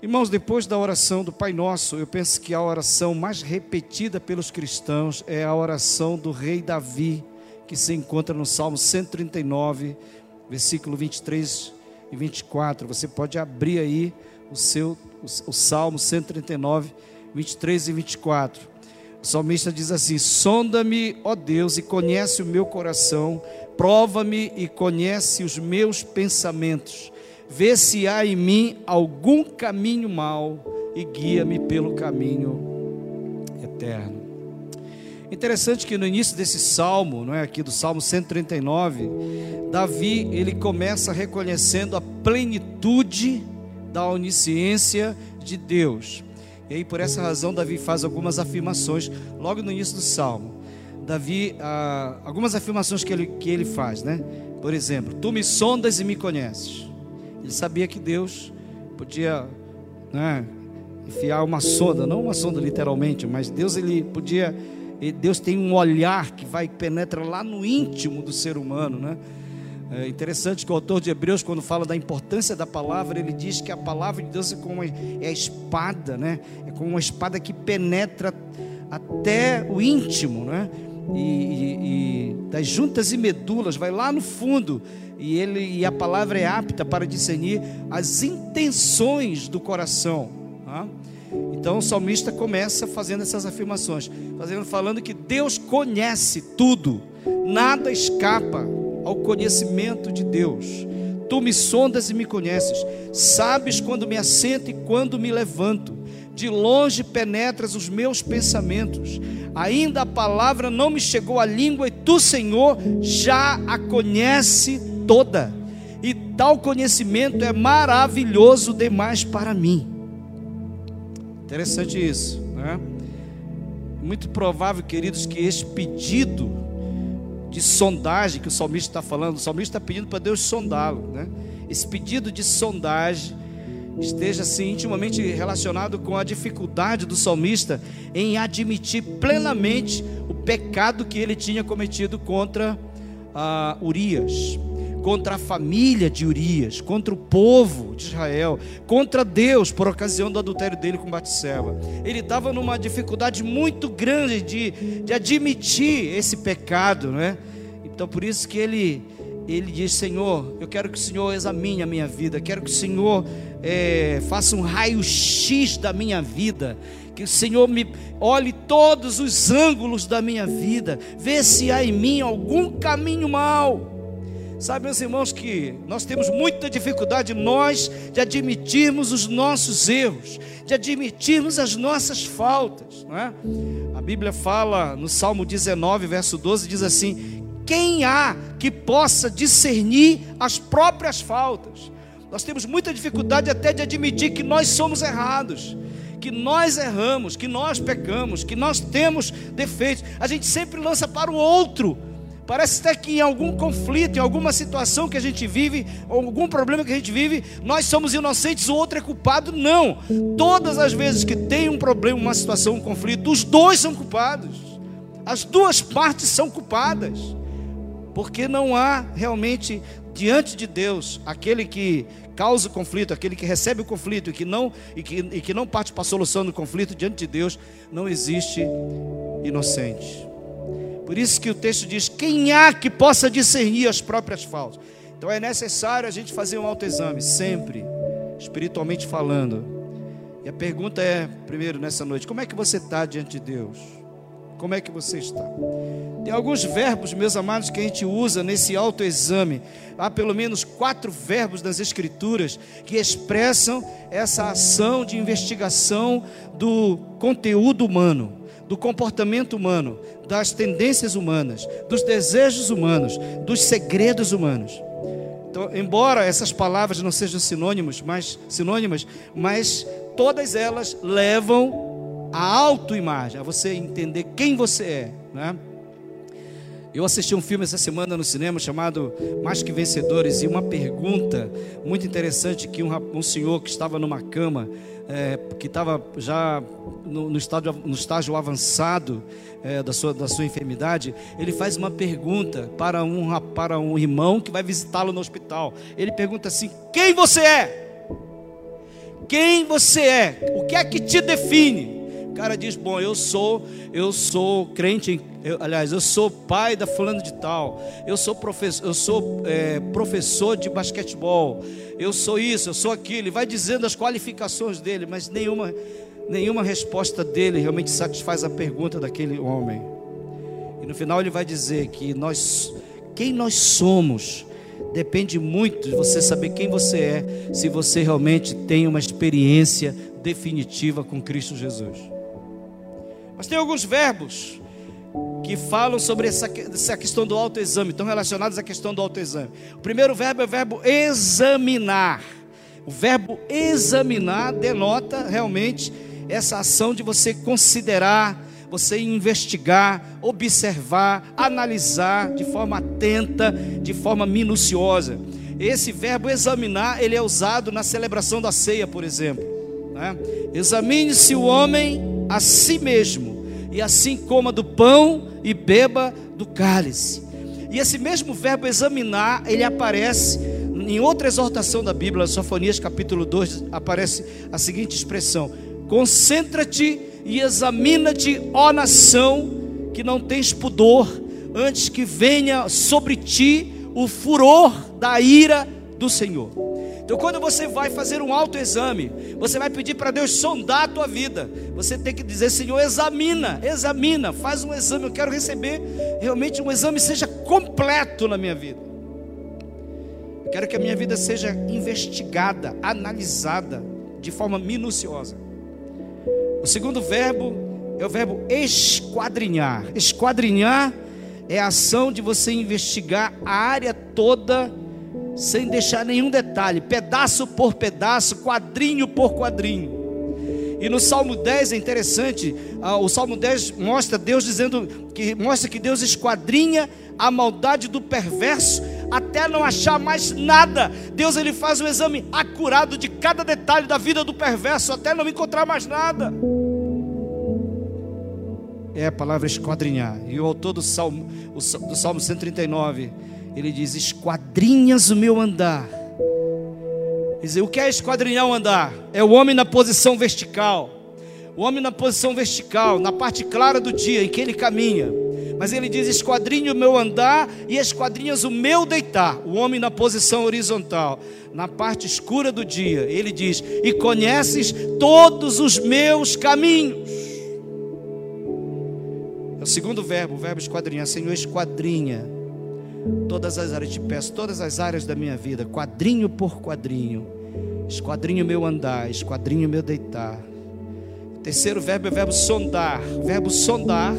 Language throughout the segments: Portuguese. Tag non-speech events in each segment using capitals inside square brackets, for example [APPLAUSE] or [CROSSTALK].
Irmãos, depois da oração do Pai Nosso, eu penso que a oração mais repetida pelos cristãos é a oração do rei Davi, que se encontra no Salmo 139, versículo 23 e 24. Você pode abrir aí o seu o, Salmo 139, 23 e 24. O salmista diz assim: Sonda-me, ó Deus, e conhece o meu coração, prova-me e conhece os meus pensamentos vê se há em mim algum caminho mau e guia-me pelo caminho eterno. Interessante que no início desse salmo, não é aqui do Salmo 139, Davi ele começa reconhecendo a plenitude da onisciência de Deus. E aí por essa razão Davi faz algumas afirmações logo no início do salmo. Davi, ah, algumas afirmações que ele, que ele faz, né? Por exemplo, tu me sondas e me conheces. Ele sabia que Deus podia né, enfiar uma sonda, não uma sonda literalmente, mas Deus ele podia, Deus tem um olhar que vai penetra lá no íntimo do ser humano, né? É interessante que o autor de Hebreus, quando fala da importância da palavra, ele diz que a palavra de Deus é como é a espada, né? É como uma espada que penetra até o íntimo, né? E, e, das juntas e medulas, vai lá no fundo e ele e a palavra é apta para discernir as intenções do coração. Tá? Então o salmista começa fazendo essas afirmações, fazendo, falando que Deus conhece tudo, nada escapa ao conhecimento de Deus. Tu me sondas e me conheces, sabes quando me assento e quando me levanto. De longe penetras os meus pensamentos. Ainda a palavra não me chegou à língua e tu, Senhor, já a conhece toda, e tal conhecimento é maravilhoso demais para mim. Interessante isso, né? Muito provável, queridos, que este pedido de sondagem que o salmista está falando, o salmista está pedindo para Deus sondá-lo, né? Esse pedido de sondagem esteja assim intimamente relacionado com a dificuldade do salmista em admitir plenamente o pecado que ele tinha cometido contra uh, Urias contra a família de Urias, contra o povo de Israel, contra Deus por ocasião do adultério dele com Batseba. Ele estava numa dificuldade muito grande de, de admitir esse pecado, né? Então por isso que ele ele diz: Senhor, eu quero que o Senhor examine a minha vida, quero que o Senhor é, faça um raio-x da minha vida, que o Senhor me olhe todos os ângulos da minha vida, vê se há em mim algum caminho mau Sabe, meus irmãos, que nós temos muita dificuldade, nós, de admitirmos os nossos erros, de admitirmos as nossas faltas. Não é? A Bíblia fala no Salmo 19, verso 12, diz assim: Quem há que possa discernir as próprias faltas? Nós temos muita dificuldade até de admitir que nós somos errados que nós erramos, que nós pecamos, que nós temos defeitos. A gente sempre lança para o outro Parece até que em algum conflito, em alguma situação que a gente vive, algum problema que a gente vive, nós somos inocentes, o outro é culpado. Não. Todas as vezes que tem um problema, uma situação, um conflito, os dois são culpados. As duas partes são culpadas. Porque não há realmente diante de Deus aquele que causa o conflito, aquele que recebe o conflito e que não e que, e que não parte para a solução do conflito diante de Deus, não existe inocente. Por isso que o texto diz: quem há que possa discernir as próprias faltas? Então é necessário a gente fazer um autoexame, sempre, espiritualmente falando. E a pergunta é, primeiro nessa noite, como é que você está diante de Deus? Como é que você está? Tem alguns verbos, meus amados, que a gente usa nesse autoexame. Há pelo menos quatro verbos nas Escrituras que expressam essa ação de investigação do conteúdo humano do comportamento humano, das tendências humanas, dos desejos humanos, dos segredos humanos. Então, embora essas palavras não sejam sinônimos, mas sinônimas, mas todas elas levam à autoimagem, a você entender quem você é, né? Eu assisti um filme essa semana no cinema chamado Mais que Vencedores e uma pergunta muito interessante que um, um senhor que estava numa cama é, que estava já no, no, estágio, no estágio avançado é, da, sua, da sua enfermidade, ele faz uma pergunta para um, para um irmão que vai visitá-lo no hospital. Ele pergunta assim: Quem você é? quem você é, o que é que te define. Cara diz: Bom, eu sou, eu sou crente, eu, aliás, eu sou pai da fulano de tal, eu sou professor, eu sou é, professor de basquetebol, eu sou isso, eu sou aquilo. Ele vai dizendo as qualificações dele, mas nenhuma, nenhuma resposta dele realmente satisfaz a pergunta daquele homem. E no final ele vai dizer que nós, quem nós somos, depende muito de você saber quem você é, se você realmente tem uma experiência definitiva com Cristo Jesus. Mas tem alguns verbos que falam sobre essa, essa questão do autoexame, estão relacionados à questão do autoexame. O primeiro verbo é o verbo examinar. O verbo examinar denota realmente essa ação de você considerar, você investigar, observar, analisar de forma atenta, de forma minuciosa. Esse verbo examinar, ele é usado na celebração da ceia, por exemplo. Né? Examine-se o homem a si mesmo, e assim coma do pão e beba do cálice. E esse mesmo verbo examinar, ele aparece em outra exortação da Bíblia, Sofonias capítulo 2, aparece a seguinte expressão: Concentra-te e examina-te, ó nação, que não tens pudor, antes que venha sobre ti o furor da ira do Senhor. Então, quando você vai fazer um autoexame, você vai pedir para Deus sondar a tua vida. Você tem que dizer, Senhor, examina, examina, faz um exame. Eu quero receber realmente um exame seja completo na minha vida. Eu quero que a minha vida seja investigada, analisada de forma minuciosa. O segundo verbo é o verbo esquadrinhar. Esquadrinhar é a ação de você investigar a área toda sem deixar nenhum detalhe, pedaço por pedaço, quadrinho por quadrinho. E no Salmo 10 é interessante, ah, o Salmo 10 mostra Deus dizendo que mostra que Deus esquadrinha a maldade do perverso até não achar mais nada. Deus ele faz um exame acurado de cada detalhe da vida do perverso até não encontrar mais nada. É a palavra esquadrinhar. E o autor do Salmo, do Salmo 139, ele diz: Esquadrinhas o meu andar. Dizer, o que é esquadrinhar o andar? É o homem na posição vertical. O homem na posição vertical, na parte clara do dia em que ele caminha mas ele diz: esquadrinho o meu andar e esquadrinhas o meu deitar. O homem na posição horizontal, na parte escura do dia. Ele diz: e conheces todos os meus caminhos. É o segundo verbo, o verbo esquadrinhar. Senhor, esquadrinha todas as áreas. Te peço, todas as áreas da minha vida, quadrinho por quadrinho. Esquadrinho meu andar, esquadrinho meu deitar. O terceiro verbo é o verbo sondar. O verbo sondar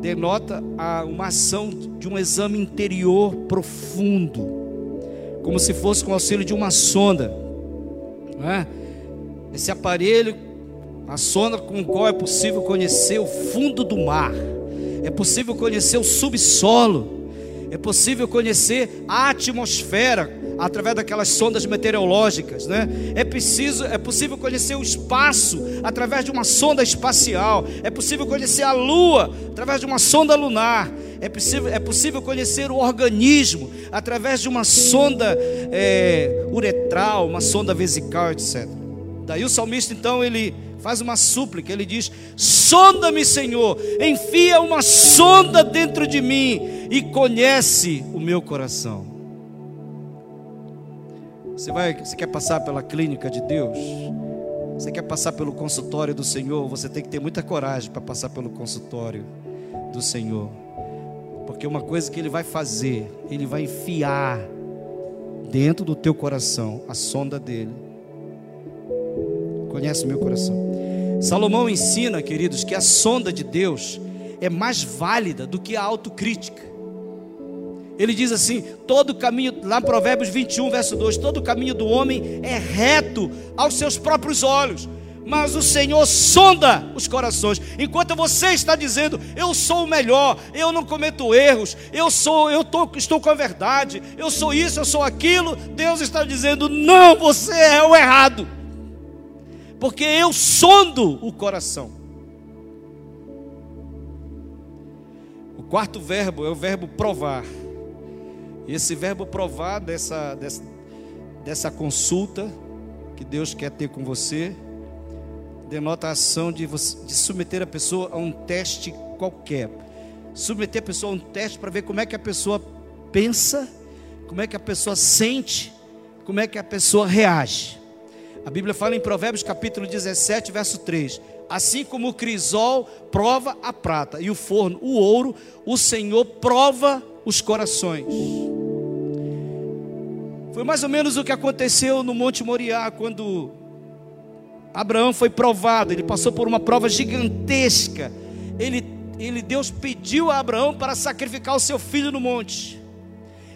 denota uma ação de um exame interior profundo, como se fosse com auxílio de uma sonda. É? Esse aparelho, a sonda com o qual é possível conhecer o fundo do mar, é possível conhecer o subsolo, é possível conhecer a atmosfera, através daquelas sondas meteorológicas, né? É preciso, é possível conhecer o espaço através de uma sonda espacial. É possível conhecer a Lua através de uma sonda lunar. É possível, é possível conhecer o organismo através de uma sonda é, uretral, uma sonda vesical, etc. Daí o salmista então ele faz uma súplica, ele diz: Sonda-me, Senhor, enfia uma sonda dentro de mim e conhece o meu coração. Você vai, você quer passar pela clínica de Deus? Você quer passar pelo consultório do Senhor? Você tem que ter muita coragem para passar pelo consultório do Senhor. Porque uma coisa que ele vai fazer, ele vai enfiar dentro do teu coração a sonda dele. Conhece o meu coração? Salomão ensina, queridos, que a sonda de Deus é mais válida do que a autocrítica. Ele diz assim: todo caminho, lá em Provérbios 21, verso 2: todo caminho do homem é reto aos seus próprios olhos, mas o Senhor sonda os corações. Enquanto você está dizendo, eu sou o melhor, eu não cometo erros, eu sou, eu tô, estou com a verdade, eu sou isso, eu sou aquilo, Deus está dizendo, não, você é o errado, porque eu sondo o coração. O quarto verbo é o verbo provar. E esse verbo provar dessa, dessa, dessa consulta que Deus quer ter com você denota a ação de, você, de submeter a pessoa a um teste qualquer. Submeter a pessoa a um teste para ver como é que a pessoa pensa, como é que a pessoa sente, como é que a pessoa reage. A Bíblia fala em Provérbios capítulo 17, verso 3: Assim como o crisol prova a prata e o forno o ouro, o Senhor prova os corações. Foi mais ou menos o que aconteceu no Monte Moriá, quando Abraão foi provado, ele passou por uma prova gigantesca. Ele, ele, Deus pediu a Abraão para sacrificar o seu filho no monte.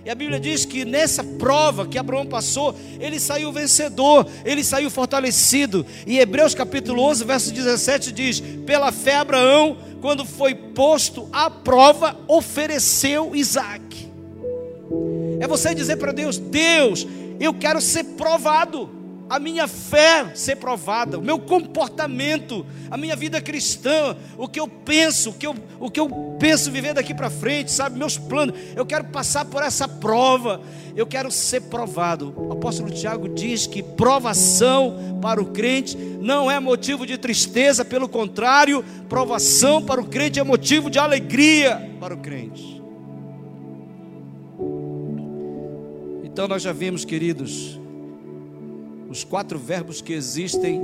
E a Bíblia diz que nessa prova que Abraão passou, ele saiu vencedor, ele saiu fortalecido. E Hebreus capítulo 11, verso 17 diz: Pela fé, Abraão, quando foi posto à prova, ofereceu Isaac. É você dizer para Deus: Deus, eu quero ser provado a minha fé ser provada, o meu comportamento, a minha vida cristã, o que eu penso, o que eu, o que eu penso viver daqui para frente, sabe, meus planos. Eu quero passar por essa prova, eu quero ser provado. O apóstolo Tiago diz que provação para o crente não é motivo de tristeza, pelo contrário, provação para o crente é motivo de alegria para o crente. Então nós já vimos, queridos, os quatro verbos que existem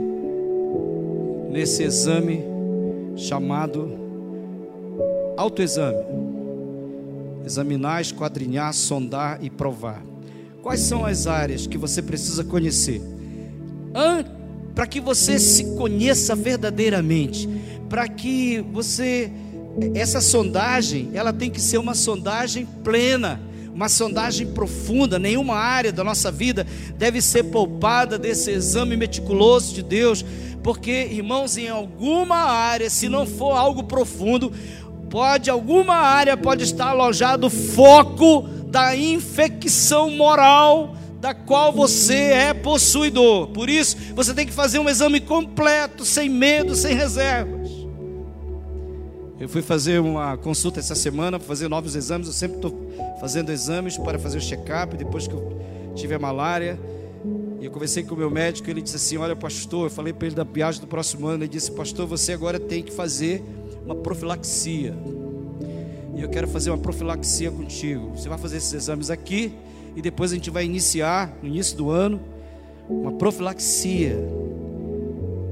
nesse exame chamado autoexame: examinar, esquadrinhar, sondar e provar. Quais são as áreas que você precisa conhecer? Para que você se conheça verdadeiramente, para que você essa sondagem, ela tem que ser uma sondagem plena uma sondagem profunda, nenhuma área da nossa vida deve ser poupada desse exame meticuloso de Deus, porque, irmãos, em alguma área, se não for algo profundo, pode, alguma área pode estar alojado o foco da infecção moral da qual você é possuidor. Por isso, você tem que fazer um exame completo, sem medo, sem reservas. Eu fui fazer uma consulta essa semana, fazer novos exames. Eu sempre estou fazendo exames para fazer o check-up depois que eu tive a malária. E eu conversei com o meu médico, ele disse assim: Olha, pastor, eu falei para ele da viagem do próximo ano. Ele disse: Pastor, você agora tem que fazer uma profilaxia. E eu quero fazer uma profilaxia contigo. Você vai fazer esses exames aqui e depois a gente vai iniciar, no início do ano, uma profilaxia.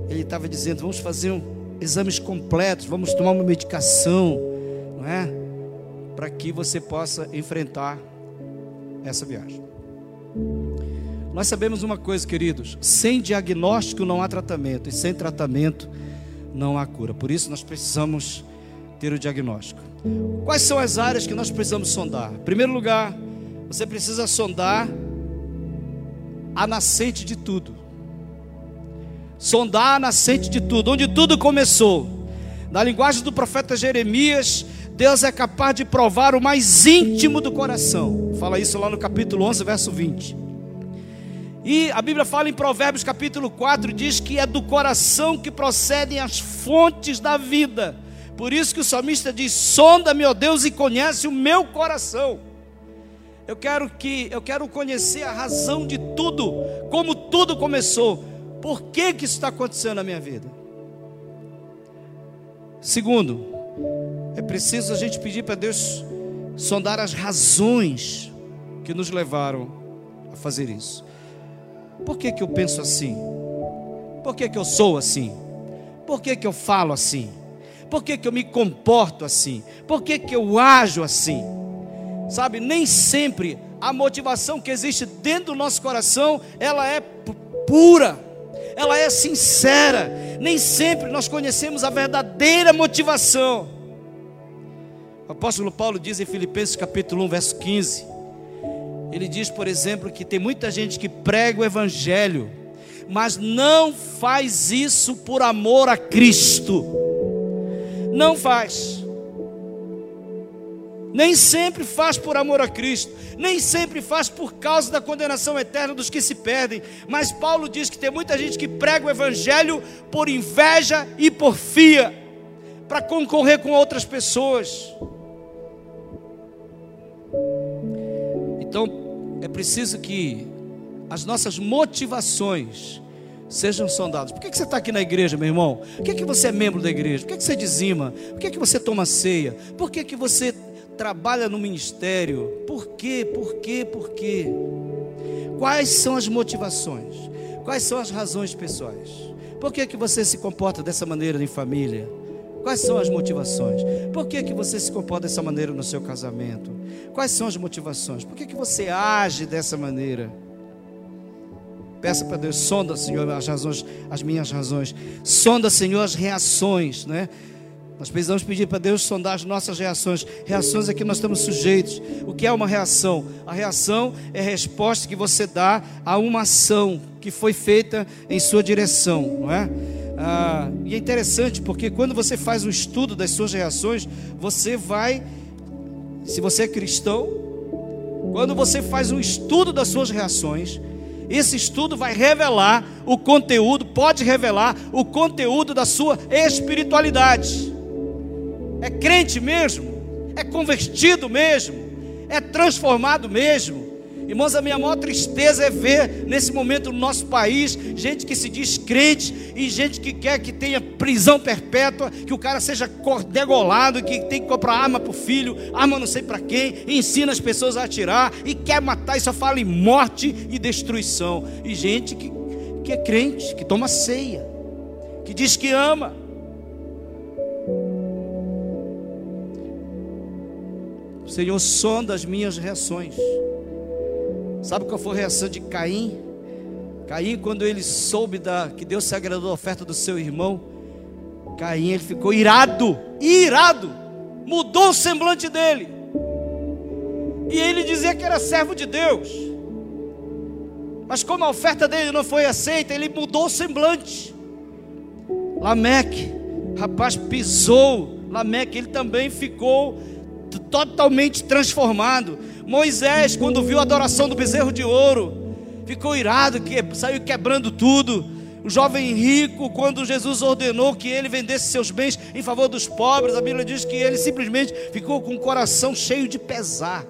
Ele estava dizendo: Vamos fazer um exames completos, vamos tomar uma medicação, não é? Para que você possa enfrentar essa viagem. Nós sabemos uma coisa, queridos: sem diagnóstico não há tratamento, e sem tratamento não há cura. Por isso nós precisamos ter o diagnóstico. Quais são as áreas que nós precisamos sondar? Em primeiro lugar, você precisa sondar a nascente de tudo sondar a nascente de tudo, onde tudo começou. Na linguagem do profeta Jeremias, Deus é capaz de provar o mais íntimo do coração. Fala isso lá no capítulo 11, verso 20. E a Bíblia fala em Provérbios capítulo 4, diz que é do coração que procedem as fontes da vida. Por isso que o salmista diz: "Sonda-me, ó Deus, e conhece o meu coração". Eu quero que eu quero conhecer a razão de tudo, como tudo começou. Por que, que isso está acontecendo na minha vida? Segundo, é preciso a gente pedir para Deus sondar as razões que nos levaram a fazer isso. Por que, que eu penso assim? Por que, que eu sou assim? Por que, que eu falo assim? Por que, que eu me comporto assim? Por que, que eu ajo assim? Sabe, nem sempre a motivação que existe dentro do nosso coração, ela é pura ela é sincera. Nem sempre nós conhecemos a verdadeira motivação. O apóstolo Paulo diz em Filipenses capítulo 1, verso 15. Ele diz, por exemplo, que tem muita gente que prega o evangelho, mas não faz isso por amor a Cristo. Não faz nem sempre faz por amor a Cristo, nem sempre faz por causa da condenação eterna dos que se perdem. Mas Paulo diz que tem muita gente que prega o Evangelho por inveja e porfia, para concorrer com outras pessoas. Então, é preciso que as nossas motivações Sejam sondados. Por que, que você está aqui na igreja, meu irmão? Por que, que você é membro da igreja? Por que, que você dizima? Por que, que você toma ceia? Por que, que você trabalha no ministério? Por quê? Por quê? Por quê? Quais são as motivações? Quais são as razões pessoais? Por que, que você se comporta dessa maneira em família? Quais são as motivações? Por que, que você se comporta dessa maneira no seu casamento? Quais são as motivações? Por que, que você age dessa maneira? Peça para Deus, sonda, Senhor, as razões, as minhas razões. Sonda, Senhor, as reações, né? Nós precisamos pedir para Deus sondar as nossas reações. Reações é que nós estamos sujeitos. O que é uma reação? A reação é a resposta que você dá a uma ação que foi feita em sua direção, não é? Ah, e é interessante porque quando você faz um estudo das suas reações, você vai, se você é cristão, quando você faz um estudo das suas reações, esse estudo vai revelar o conteúdo, pode revelar o conteúdo da sua espiritualidade. É crente mesmo? É convertido mesmo? É transformado mesmo? Irmãos, a minha maior tristeza é ver nesse momento no nosso país gente que se diz crente e gente que quer que tenha prisão perpétua, que o cara seja degolado, que tem que comprar arma para o filho, arma não sei para quem, ensina as pessoas a atirar e quer matar e só fala em morte e destruição. E gente que, que é crente, que toma ceia, que diz que ama. Senhor, sonda as minhas reações. Sabe qual foi a reação de Caim? Caim, quando ele soube da, que Deus se agradou da oferta do seu irmão, Caim ele ficou irado, irado, mudou o semblante dele. E ele dizia que era servo de Deus. Mas como a oferta dele não foi aceita, ele mudou o semblante. Lameque, rapaz, pisou. Lameque, ele também ficou totalmente transformado. Moisés, quando viu a adoração do bezerro de ouro, ficou irado, que saiu quebrando tudo. O jovem rico, quando Jesus ordenou que ele vendesse seus bens em favor dos pobres, a Bíblia diz que ele simplesmente ficou com o coração cheio de pesar.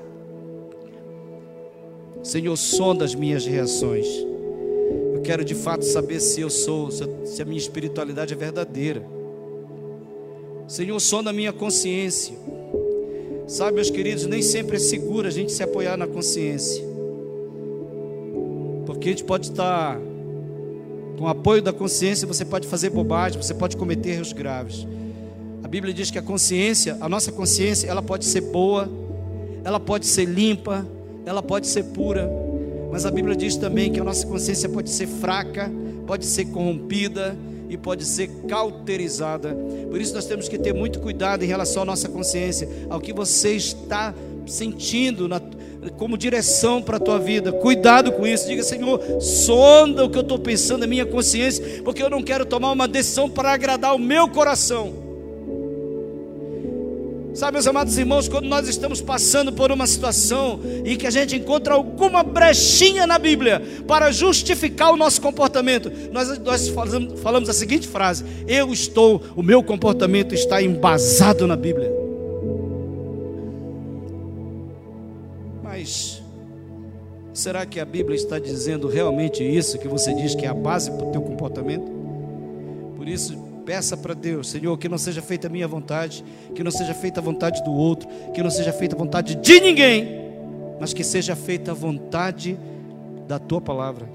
Senhor, sonda as minhas reações. Eu quero de fato saber se eu sou, se a minha espiritualidade é verdadeira. Senhor, sonda a minha consciência. Sabe, meus queridos, nem sempre é seguro a gente se apoiar na consciência. Porque a gente pode estar com o apoio da consciência, você pode fazer bobagem, você pode cometer erros graves. A Bíblia diz que a consciência, a nossa consciência, ela pode ser boa, ela pode ser limpa, ela pode ser pura, mas a Bíblia diz também que a nossa consciência pode ser fraca, pode ser corrompida, e pode ser cauterizada. Por isso nós temos que ter muito cuidado em relação à nossa consciência, ao que você está sentindo na, como direção para a tua vida. Cuidado com isso. Diga, Senhor, sonda o que eu estou pensando na minha consciência, porque eu não quero tomar uma decisão para agradar o meu coração. Sabe, meus amados irmãos, quando nós estamos passando por uma situação em que a gente encontra alguma brechinha na Bíblia para justificar o nosso comportamento, nós, nós falamos, falamos a seguinte frase: Eu estou, o meu comportamento está embasado na Bíblia. Mas será que a Bíblia está dizendo realmente isso que você diz que é a base para o teu comportamento? Por isso, Peça para Deus, Senhor, que não seja feita a minha vontade, que não seja feita a vontade do outro, que não seja feita a vontade de ninguém, mas que seja feita a vontade da tua palavra.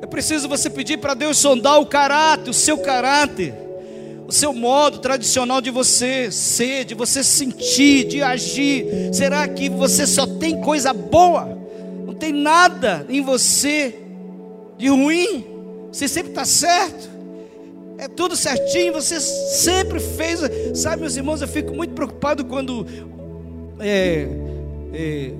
É preciso você pedir para Deus sondar o caráter, o seu caráter, o seu modo tradicional de você ser, de você sentir, de agir. Será que você só tem coisa boa? Não tem nada em você de ruim? Você sempre está certo? É tudo certinho, você sempre fez. Sabe, meus irmãos, eu fico muito preocupado quando é, é,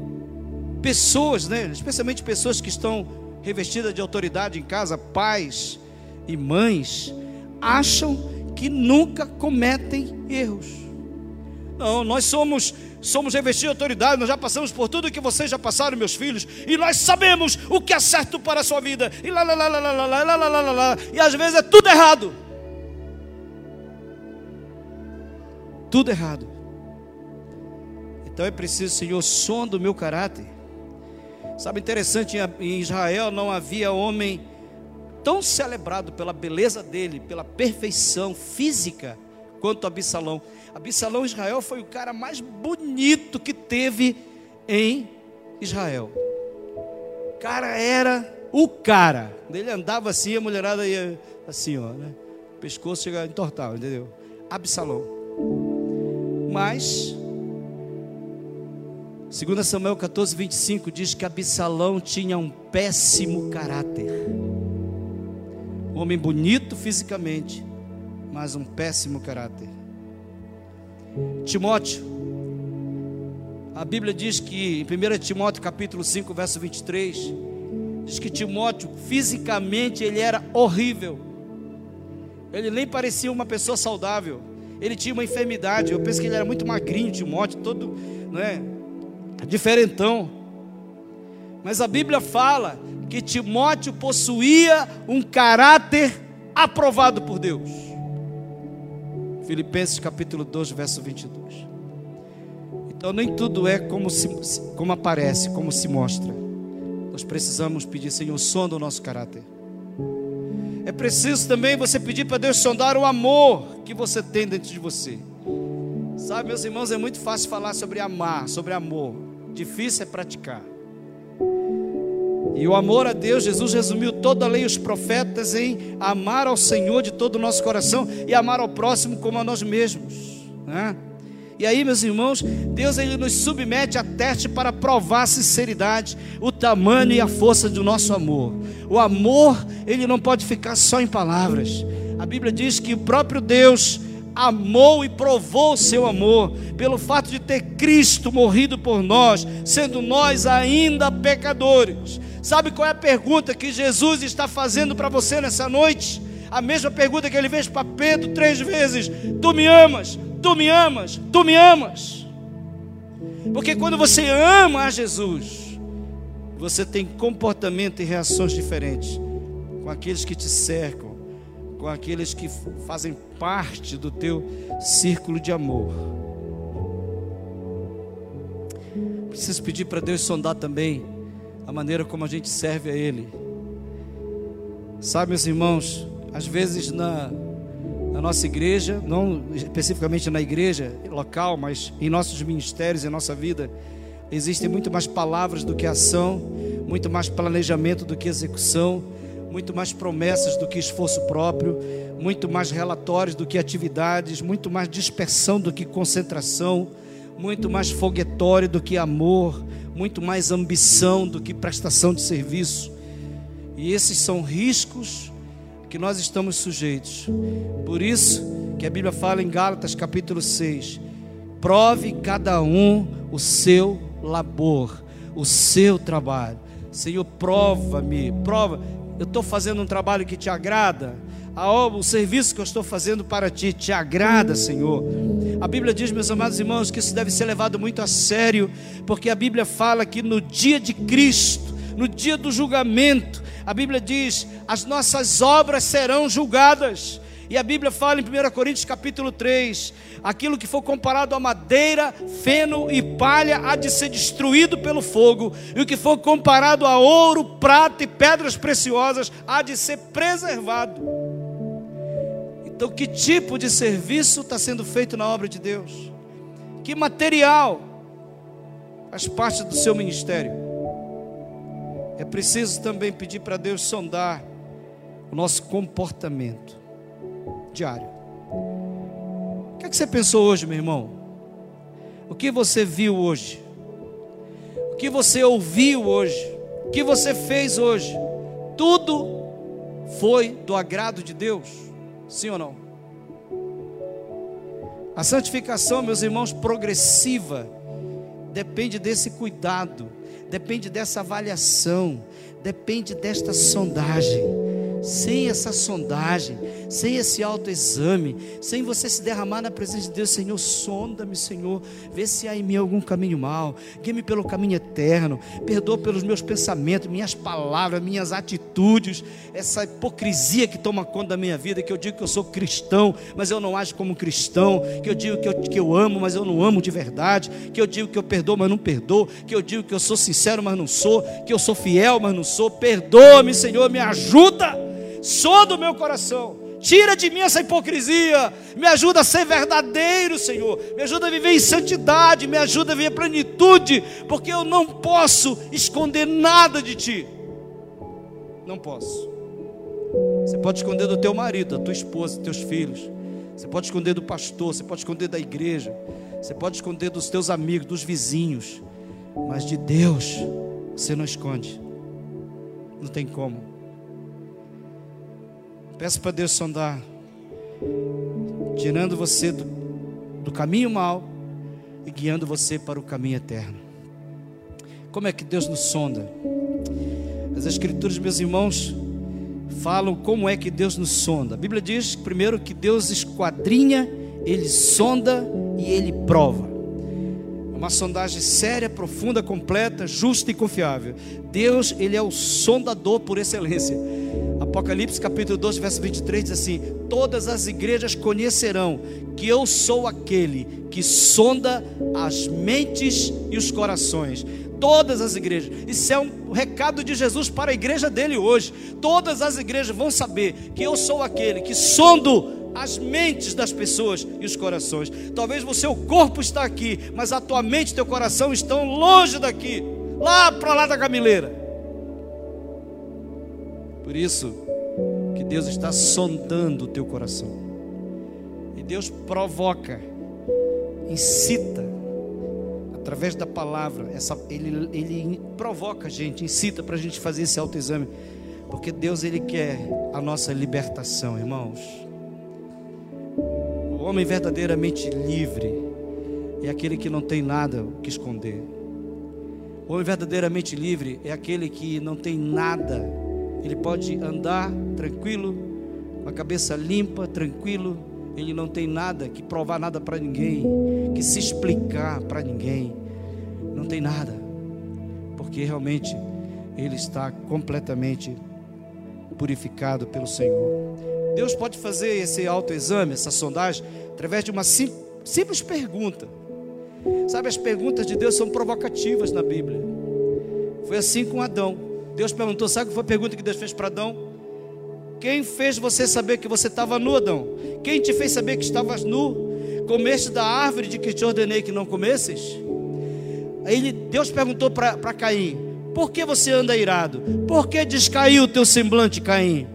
pessoas, né, especialmente pessoas que estão revestidas de autoridade em casa, pais e mães, acham que nunca cometem erros. Não, nós somos somos revestidos de autoridade, nós já passamos por tudo que vocês já passaram, meus filhos, e nós sabemos o que é certo para a sua vida. E lá, lá, lá, lá, lá, lá, lá, lá, lá, lá, e às vezes é tudo errado. Tudo errado. Então é preciso, Senhor, som do meu caráter. Sabe, interessante, em Israel não havia homem tão celebrado pela beleza dele, pela perfeição física, quanto Absalão. Absalão Israel foi o cara mais bonito que teve em Israel. O cara era o cara. Ele andava assim, a mulherada ia assim, ó, né? O pescoço chega a entendeu? Absalão. Mas 2 Samuel 14, 25 diz que Absalão tinha um péssimo caráter. Um homem bonito fisicamente, mas um péssimo caráter. Timóteo, a Bíblia diz que em 1 Timóteo capítulo 5, verso 23, diz que Timóteo fisicamente ele era horrível. Ele nem parecia uma pessoa saudável. Ele tinha uma enfermidade. Eu penso que ele era muito magrinho, Timóteo, todo, não é? Diferentão. Mas a Bíblia fala que Timóteo possuía um caráter aprovado por Deus. Filipenses capítulo 2, verso 22. Então nem tudo é como, se, como aparece, como se mostra. Nós precisamos pedir, Senhor, sonda o nosso caráter. É preciso também você pedir para Deus sondar o amor que você tem dentro de você. Sabe, meus irmãos, é muito fácil falar sobre amar, sobre amor. Difícil é praticar. E o amor a Deus, Jesus resumiu toda a lei e os profetas em amar ao Senhor de todo o nosso coração e amar ao próximo como a nós mesmos. Né? E aí, meus irmãos, Deus ele nos submete a teste para provar a sinceridade, o tamanho e a força do nosso amor. O amor, ele não pode ficar só em palavras. A Bíblia diz que o próprio Deus amou e provou o seu amor pelo fato de ter Cristo morrido por nós, sendo nós ainda pecadores. Sabe qual é a pergunta que Jesus está fazendo para você nessa noite? A mesma pergunta que ele fez para Pedro três vezes: Tu me amas? Tu me amas? Tu me amas? Porque quando você ama a Jesus, você tem comportamento e reações diferentes com aqueles que te cercam, com aqueles que fazem parte do teu círculo de amor. Preciso pedir para Deus sondar também a maneira como a gente serve a Ele. Sabe, meus irmãos, às vezes na, na nossa igreja, não especificamente na igreja local, mas em nossos ministérios, em nossa vida, existem muito mais palavras do que ação, muito mais planejamento do que execução, muito mais promessas do que esforço próprio, muito mais relatórios do que atividades, muito mais dispersão do que concentração, muito mais foguetório do que amor, muito mais ambição do que prestação de serviço. E esses são riscos que nós estamos sujeitos. Por isso que a Bíblia fala em Gálatas capítulo 6: prove cada um o seu labor, o seu trabalho. Senhor, prova-me, prova. Eu estou fazendo um trabalho que te agrada. A obra, o serviço que eu estou fazendo para ti te agrada, Senhor. A Bíblia diz, meus amados irmãos, que isso deve ser levado muito a sério, porque a Bíblia fala que no dia de Cristo, no dia do julgamento, a Bíblia diz: as nossas obras serão julgadas. E a Bíblia fala em 1 Coríntios capítulo 3: aquilo que for comparado a madeira, feno e palha há de ser destruído pelo fogo, e o que for comparado a ouro, prata e pedras preciosas há de ser preservado. Então, que tipo de serviço está sendo feito na obra de Deus? Que material faz parte do seu ministério? É preciso também pedir para Deus sondar o nosso comportamento diário. O que, é que você pensou hoje, meu irmão? O que você viu hoje? O que você ouviu hoje? O que você fez hoje? Tudo foi do agrado de Deus? Sim ou não? A santificação, meus irmãos, progressiva, depende desse cuidado depende dessa avaliação, depende desta sondagem. Sem essa sondagem, sem esse autoexame, sem você se derramar na presença de Deus, Senhor, sonda-me, Senhor, vê se há em mim algum caminho mal, guia-me pelo caminho eterno, perdoa pelos meus pensamentos, minhas palavras, minhas atitudes, essa hipocrisia que toma conta da minha vida, que eu digo que eu sou cristão, mas eu não ajo como cristão, que eu digo que eu, que eu amo, mas eu não amo de verdade, que eu digo que eu perdoo, mas não perdoo, que eu digo que eu sou sincero, mas não sou, que eu sou fiel, mas não sou, perdoa-me, Senhor, me ajuda sonda o meu coração. Tira de mim essa hipocrisia. Me ajuda a ser verdadeiro, Senhor. Me ajuda a viver em santidade. Me ajuda a viver plenitude. Porque eu não posso esconder nada de Ti. Não posso. Você pode esconder do teu marido, da tua esposa, dos teus filhos. Você pode esconder do pastor. Você pode esconder da igreja. Você pode esconder dos teus amigos, dos vizinhos. Mas de Deus, você não esconde. Não tem como. Peço para Deus sondar, tirando você do, do caminho mal e guiando você para o caminho eterno. Como é que Deus nos sonda? As Escrituras, meus irmãos, falam como é que Deus nos sonda. A Bíblia diz, primeiro, que Deus esquadrinha, Ele sonda e Ele prova. Uma sondagem séria, profunda, completa, justa e confiável. Deus, Ele é o sondador por excelência. Apocalipse capítulo 2, verso 23 diz assim: Todas as igrejas conhecerão que eu sou aquele que sonda as mentes e os corações. Todas as igrejas, isso é um recado de Jesus para a igreja dele hoje. Todas as igrejas vão saber que eu sou aquele que sondo as mentes das pessoas e os corações. Talvez o seu corpo está aqui, mas a tua mente e teu coração estão longe daqui, lá para lá da gamileira. Por isso que Deus está sondando o teu coração. E Deus provoca, incita através da palavra, essa, ele, ele provoca a gente, incita para a gente fazer esse autoexame, porque Deus ele quer a nossa libertação, irmãos homem verdadeiramente livre é aquele que não tem nada o que esconder. O homem verdadeiramente livre é aquele que não tem nada. Ele pode andar tranquilo, com a cabeça limpa, tranquilo. Ele não tem nada que provar nada para ninguém, que se explicar para ninguém. Não tem nada, porque realmente ele está completamente purificado pelo Senhor. Deus pode fazer esse autoexame, essa sondagem, através de uma sim, simples pergunta. Sabe, as perguntas de Deus são provocativas na Bíblia. Foi assim com Adão. Deus perguntou: sabe qual foi a pergunta que Deus fez para Adão? Quem fez você saber que você estava nu, Adão? Quem te fez saber que estavas nu? Comeste da árvore de que te ordenei que não comesses? Aí Deus perguntou para Caim: Por que você anda irado? Por que descaiu o teu semblante, Caim?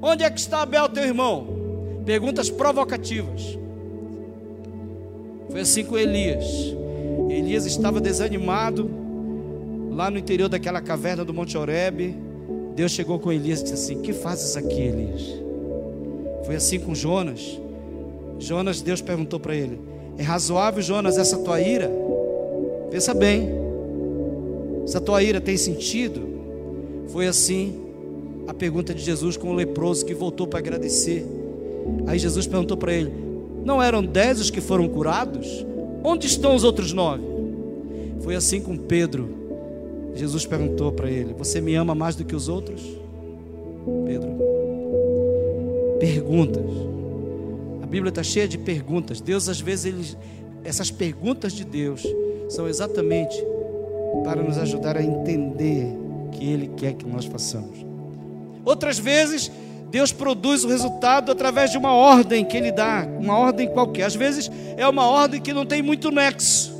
Onde é que está Abel, teu irmão? Perguntas provocativas. Foi assim com Elias. Elias estava desanimado lá no interior daquela caverna do Monte Oreb. Deus chegou com Elias e disse assim: Que fazes aqui, Elias? Foi assim com Jonas. Jonas, Deus perguntou para ele: É razoável, Jonas, essa tua ira? Pensa bem. Essa tua ira tem sentido? Foi assim a pergunta de Jesus com o leproso que voltou para agradecer. Aí Jesus perguntou para ele: Não eram dez os que foram curados? Onde estão os outros nove? Foi assim com Pedro. Jesus perguntou para ele: Você me ama mais do que os outros? Pedro. Perguntas. A Bíblia está cheia de perguntas. Deus, às vezes, ele, essas perguntas de Deus são exatamente para nos ajudar a entender que Ele quer que nós façamos. Outras vezes, Deus produz o resultado através de uma ordem que Ele dá, uma ordem qualquer. Às vezes, é uma ordem que não tem muito nexo.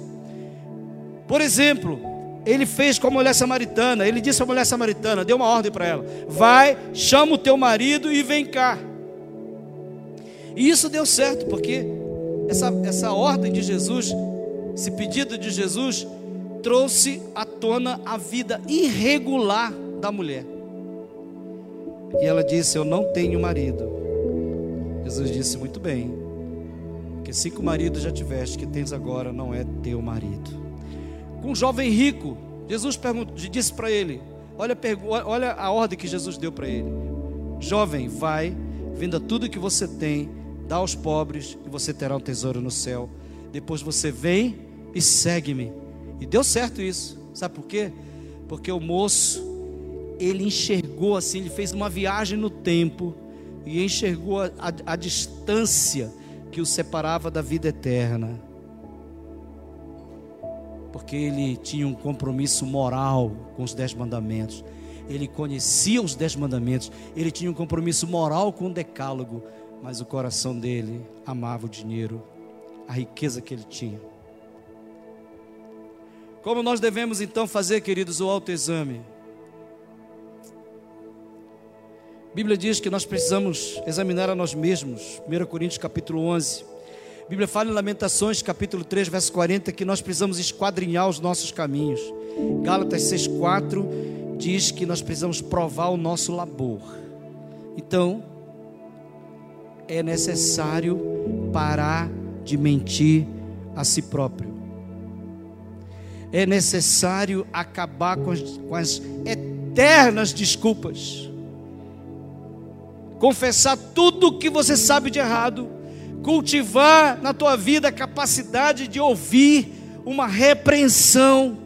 Por exemplo, Ele fez com a mulher samaritana. Ele disse à mulher samaritana: deu uma ordem para ela: vai, chama o teu marido e vem cá. E isso deu certo, porque essa, essa ordem de Jesus, esse pedido de Jesus, trouxe à tona a vida irregular da mulher. E ela disse: Eu não tenho marido. Jesus disse: Muito bem, que cinco maridos já tiveste, que tens agora não é teu marido. Com um jovem rico, Jesus perguntou, disse para ele: olha, olha a ordem que Jesus deu para ele: Jovem, vai, venda tudo que você tem, dá aos pobres, e você terá um tesouro no céu. Depois você vem e segue-me. E deu certo isso. Sabe por quê? Porque o moço ele enxergou assim, ele fez uma viagem no tempo e enxergou a, a, a distância que o separava da vida eterna. Porque ele tinha um compromisso moral com os dez mandamentos. ele conhecia os dez mandamentos, ele tinha um compromisso moral com o decálogo, mas o coração dele amava o dinheiro, a riqueza que ele tinha. Como nós devemos então fazer, queridos, o autoexame? A Bíblia diz que nós precisamos examinar a nós mesmos. 1 Coríntios capítulo 11. A Bíblia fala em Lamentações capítulo 3, verso 40 que nós precisamos esquadrinhar os nossos caminhos. Gálatas 6:4 diz que nós precisamos provar o nosso labor. Então, é necessário parar de mentir a si próprio. É necessário acabar com as, com as eternas desculpas confessar tudo o que você sabe de errado, cultivar na tua vida a capacidade de ouvir uma repreensão.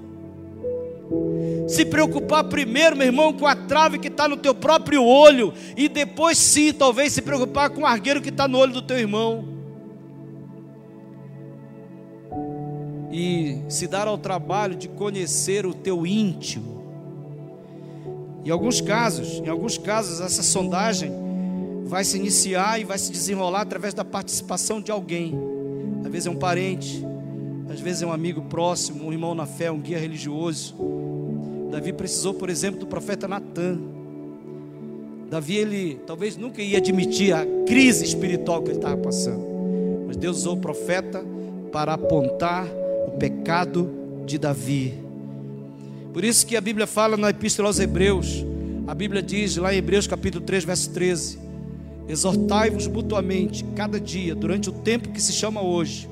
Se preocupar primeiro, meu irmão, com a trave que está no teu próprio olho, e depois sim, talvez se preocupar com o argueiro que está no olho do teu irmão. E se dar ao trabalho de conhecer o teu íntimo. Em alguns casos, em alguns casos, essa sondagem vai se iniciar e vai se desenrolar através da participação de alguém. Às vezes é um parente, às vezes é um amigo próximo, um irmão na fé, um guia religioso. Davi precisou, por exemplo, do profeta Natan. Davi, ele talvez nunca ia admitir a crise espiritual que ele estava passando. Mas Deus usou o profeta para apontar o pecado de Davi. Por isso que a Bíblia fala na Epístola aos Hebreus, a Bíblia diz lá em Hebreus capítulo 3, verso 13: Exortai-vos mutuamente cada dia, durante o tempo que se chama hoje,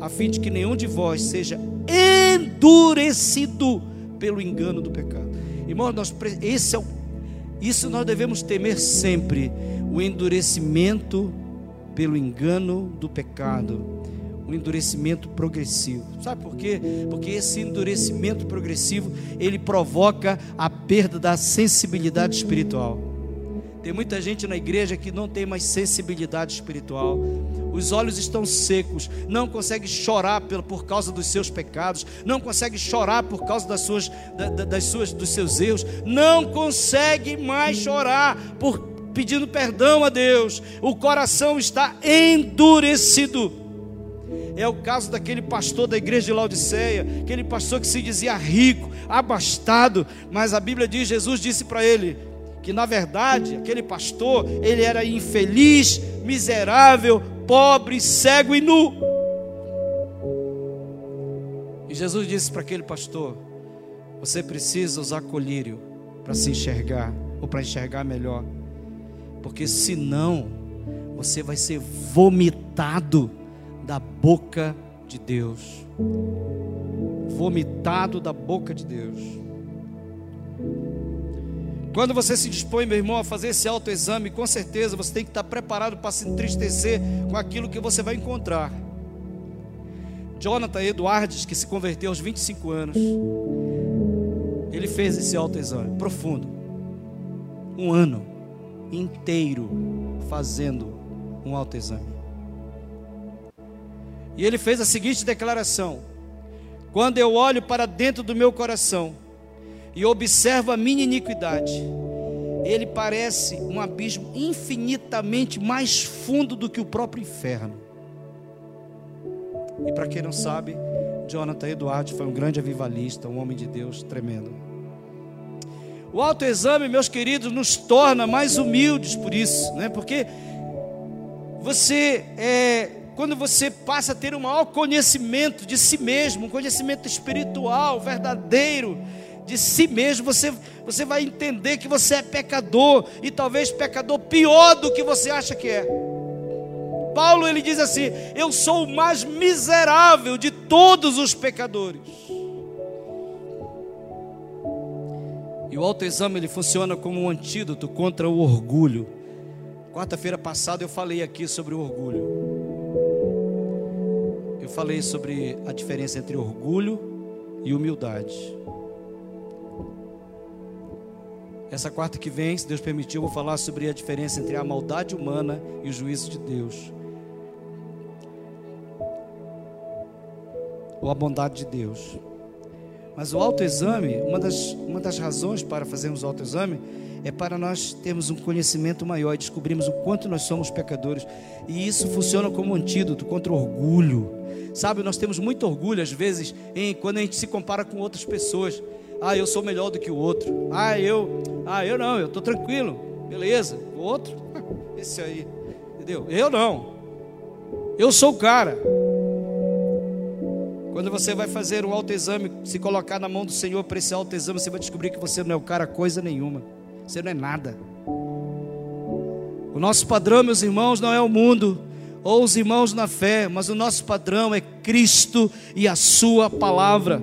a fim de que nenhum de vós seja endurecido pelo engano do pecado. Irmão, nós, esse é o, isso nós devemos temer sempre: o endurecimento pelo engano do pecado, o endurecimento progressivo. Sabe por quê? Porque esse endurecimento progressivo ele provoca a perda da sensibilidade espiritual. Tem muita gente na igreja que não tem mais sensibilidade espiritual. Os olhos estão secos, não consegue chorar por causa dos seus pecados, não consegue chorar por causa das suas, das suas, dos seus erros, não consegue mais chorar por pedindo perdão a Deus. O coração está endurecido. É o caso daquele pastor da igreja de Laodiceia, aquele pastor que se dizia rico, abastado, mas a Bíblia diz, Jesus disse para ele: que na verdade aquele pastor, ele era infeliz, miserável, pobre, cego e nu. E Jesus disse para aquele pastor: Você precisa usar colírio para se enxergar, ou para enxergar melhor, porque senão você vai ser vomitado da boca de Deus. Vomitado da boca de Deus. Quando você se dispõe, meu irmão, a fazer esse autoexame, com certeza você tem que estar preparado para se entristecer com aquilo que você vai encontrar. Jonathan Edwards, que se converteu aos 25 anos, ele fez esse autoexame profundo. Um ano inteiro fazendo um autoexame. E ele fez a seguinte declaração: Quando eu olho para dentro do meu coração, e observa a minha iniquidade, ele parece um abismo infinitamente mais fundo do que o próprio inferno. E para quem não sabe, Jonathan Eduardo foi um grande avivalista, um homem de Deus tremendo. O autoexame, meus queridos, nos torna mais humildes por isso, né? Porque você é, quando você passa a ter um maior conhecimento de si mesmo, um conhecimento espiritual verdadeiro, de si mesmo, você, você vai entender que você é pecador e talvez pecador pior do que você acha que é. Paulo ele diz assim: Eu sou o mais miserável de todos os pecadores. E o autoexame ele funciona como um antídoto contra o orgulho. Quarta-feira passada eu falei aqui sobre o orgulho. Eu falei sobre a diferença entre orgulho e humildade. Essa quarta que vem, se Deus permitir, eu vou falar sobre a diferença entre a maldade humana e o juízo de Deus. Ou a bondade de Deus. Mas o autoexame, uma das, uma das razões para fazermos o autoexame é para nós termos um conhecimento maior e descobrirmos o quanto nós somos pecadores. E isso funciona como antídoto contra orgulho. Sabe, nós temos muito orgulho às vezes em quando a gente se compara com outras pessoas. Ah, eu sou melhor do que o outro. Ah, eu, ah, eu não, eu estou tranquilo. Beleza. O outro, [LAUGHS] esse aí, entendeu? Eu não. Eu sou o cara. Quando você vai fazer um autoexame, se colocar na mão do Senhor para esse autoexame, você vai descobrir que você não é o cara coisa nenhuma. Você não é nada. O nosso padrão, meus irmãos, não é o mundo ou os irmãos na fé, mas o nosso padrão é Cristo e a Sua palavra.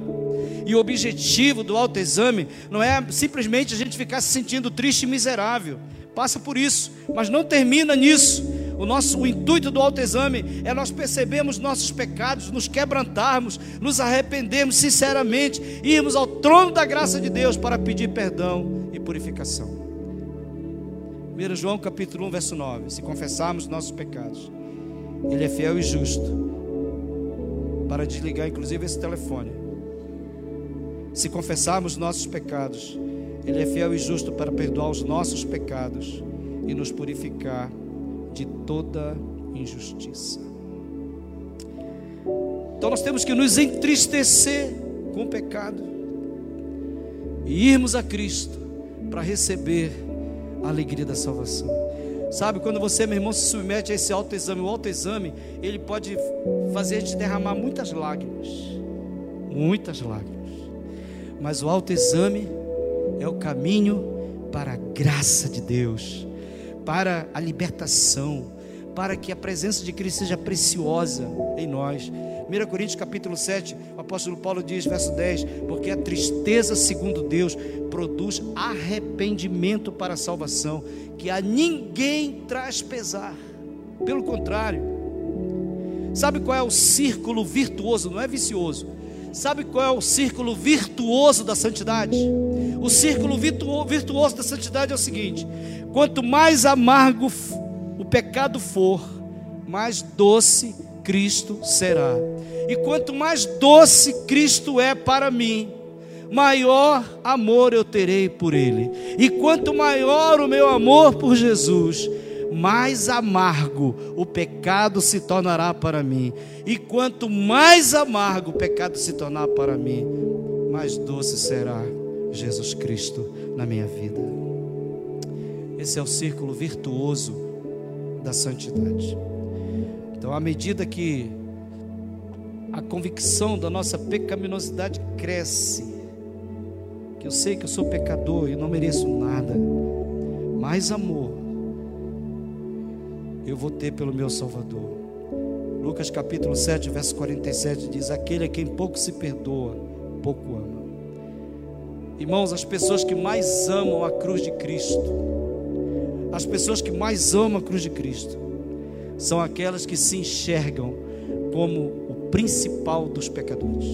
E o objetivo do autoexame não é simplesmente a gente ficar se sentindo triste e miserável. Passa por isso, mas não termina nisso. O nosso o intuito do autoexame é nós percebermos nossos pecados, nos quebrantarmos, nos arrependermos sinceramente, irmos ao trono da graça de Deus para pedir perdão e purificação. 1 João capítulo 1, verso 9. Se confessarmos nossos pecados, Ele é fiel e justo para desligar inclusive esse telefone. Se confessarmos nossos pecados, Ele é fiel e justo para perdoar os nossos pecados e nos purificar de toda injustiça. Então nós temos que nos entristecer com o pecado e irmos a Cristo para receber a alegria da salvação. Sabe, quando você, meu irmão, se submete a esse autoexame, o autoexame, ele pode fazer a gente derramar muitas lágrimas. Muitas lágrimas. Mas o autoexame é o caminho para a graça de Deus, para a libertação, para que a presença de Cristo seja preciosa em nós. 1 Coríntios capítulo 7, o apóstolo Paulo diz, verso 10: Porque a tristeza, segundo Deus, produz arrependimento para a salvação, que a ninguém traz pesar. Pelo contrário, sabe qual é o círculo virtuoso? Não é vicioso. Sabe qual é o círculo virtuoso da santidade? O círculo virtuoso da santidade é o seguinte: quanto mais amargo o pecado for, mais doce Cristo será. E quanto mais doce Cristo é para mim, maior amor eu terei por Ele. E quanto maior o meu amor por Jesus, mais amargo o pecado se tornará para mim. E quanto mais amargo o pecado se tornar para mim, mais doce será Jesus Cristo na minha vida. Esse é o círculo virtuoso da santidade. Então, à medida que a convicção da nossa pecaminosidade cresce, que eu sei que eu sou pecador e não mereço nada, mais amor eu vou ter pelo meu Salvador. Lucas capítulo 7, verso 47 diz: Aquele a quem pouco se perdoa, pouco ama. Irmãos, as pessoas que mais amam a cruz de Cristo, as pessoas que mais amam a cruz de Cristo, são aquelas que se enxergam como o principal dos pecadores.